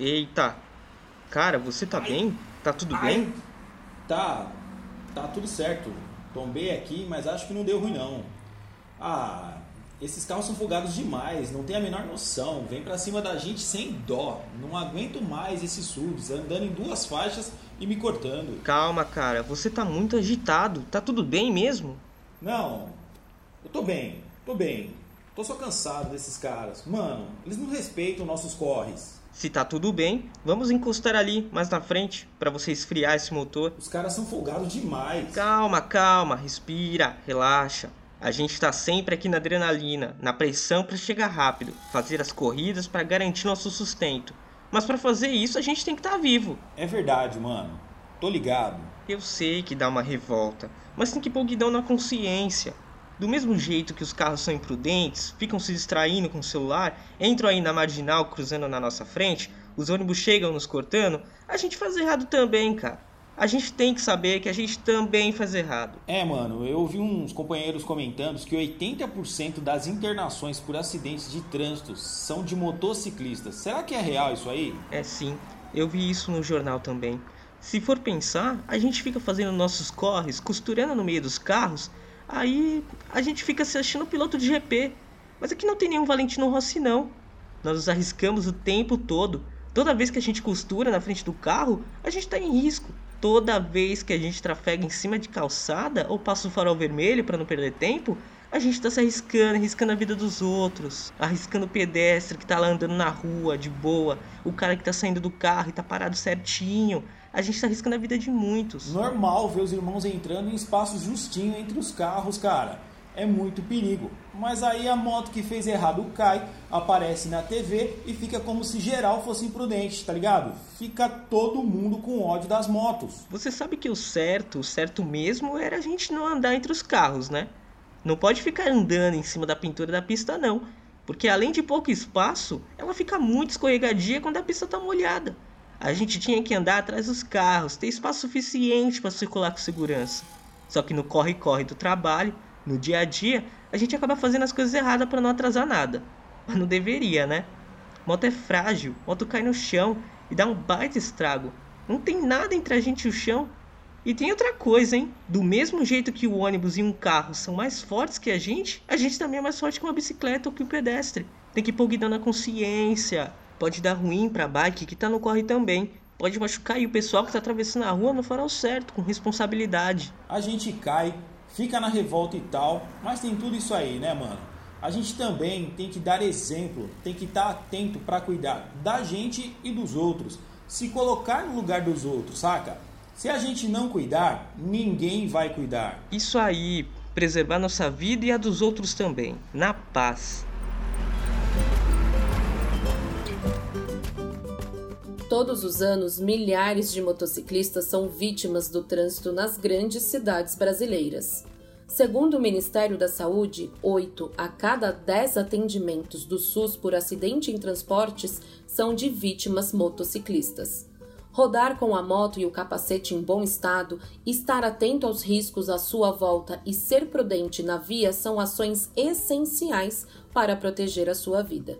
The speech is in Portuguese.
Eita! Cara, você tá bem? Tá tudo Ai. bem? Tá, tá tudo certo. Tombei aqui, mas acho que não deu ruim não. Ah, esses carros são folgados demais, não tem a menor noção. Vem pra cima da gente sem dó. Não aguento mais esses SUVs andando em duas faixas e me cortando. Calma, cara, você tá muito agitado. Tá tudo bem mesmo? Não, eu tô bem, tô bem. Tô só cansado desses caras. Mano, eles não respeitam nossos corres. Se tá tudo bem, vamos encostar ali, mais na frente, pra você esfriar esse motor. Os caras são folgados demais. Calma, calma, respira, relaxa. A gente tá sempre aqui na adrenalina, na pressão para chegar rápido, fazer as corridas para garantir nosso sustento. Mas para fazer isso a gente tem que estar tá vivo. É verdade, mano. Tô ligado. Eu sei que dá uma revolta, mas tem que pôr o guidão na consciência. Do mesmo jeito que os carros são imprudentes, ficam se distraindo com o celular, entram aí na marginal cruzando na nossa frente, os ônibus chegam nos cortando, a gente faz errado também, cara. A gente tem que saber que a gente também faz errado. É, mano, eu ouvi uns companheiros comentando que 80% das internações por acidentes de trânsito são de motociclistas. Será que é real isso aí? É sim, eu vi isso no jornal também. Se for pensar, a gente fica fazendo nossos corres, costurando no meio dos carros, aí a gente fica se achando piloto de GP. Mas aqui não tem nenhum Valentino Rossi não. Nós nos arriscamos o tempo todo. Toda vez que a gente costura na frente do carro, a gente está em risco. Toda vez que a gente trafega em cima de calçada ou passa o farol vermelho para não perder tempo, a gente está se arriscando, arriscando a vida dos outros, arriscando o pedestre que está lá andando na rua de boa, o cara que está saindo do carro e está parado certinho. A gente está arriscando a vida de muitos. Normal ver os irmãos entrando em espaço justinho entre os carros, cara. É muito perigo. Mas aí a moto que fez errado cai, aparece na TV e fica como se geral fosse imprudente, tá ligado? Fica todo mundo com ódio das motos. Você sabe que o certo, o certo mesmo era a gente não andar entre os carros, né? Não pode ficar andando em cima da pintura da pista não, porque além de pouco espaço, ela fica muito escorregadia quando a pista tá molhada. A gente tinha que andar atrás dos carros, ter espaço suficiente para circular com segurança. Só que no corre-corre do trabalho, no dia a dia, a gente acaba fazendo as coisas erradas para não atrasar nada. Mas não deveria, né? Moto é frágil, moto cai no chão e dá um baita estrago. Não tem nada entre a gente e o chão. E tem outra coisa, hein? Do mesmo jeito que o ônibus e um carro são mais fortes que a gente, a gente também é mais forte que uma bicicleta ou que um pedestre. Tem que pôr guidão na consciência. Pode dar ruim pra bike que tá no corre também. Pode machucar e o pessoal que tá atravessando a rua não fará o certo, com responsabilidade. A gente cai, fica na revolta e tal, mas tem tudo isso aí, né, mano? A gente também tem que dar exemplo, tem que estar atento para cuidar da gente e dos outros, se colocar no lugar dos outros, saca? Se a gente não cuidar, ninguém vai cuidar. Isso aí, preservar nossa vida e a dos outros também, na paz. Todos os anos, milhares de motociclistas são vítimas do trânsito nas grandes cidades brasileiras. Segundo o Ministério da Saúde, 8 a cada 10 atendimentos do SUS por acidente em transportes são de vítimas motociclistas. Rodar com a moto e o capacete em bom estado, estar atento aos riscos à sua volta e ser prudente na via são ações essenciais para proteger a sua vida.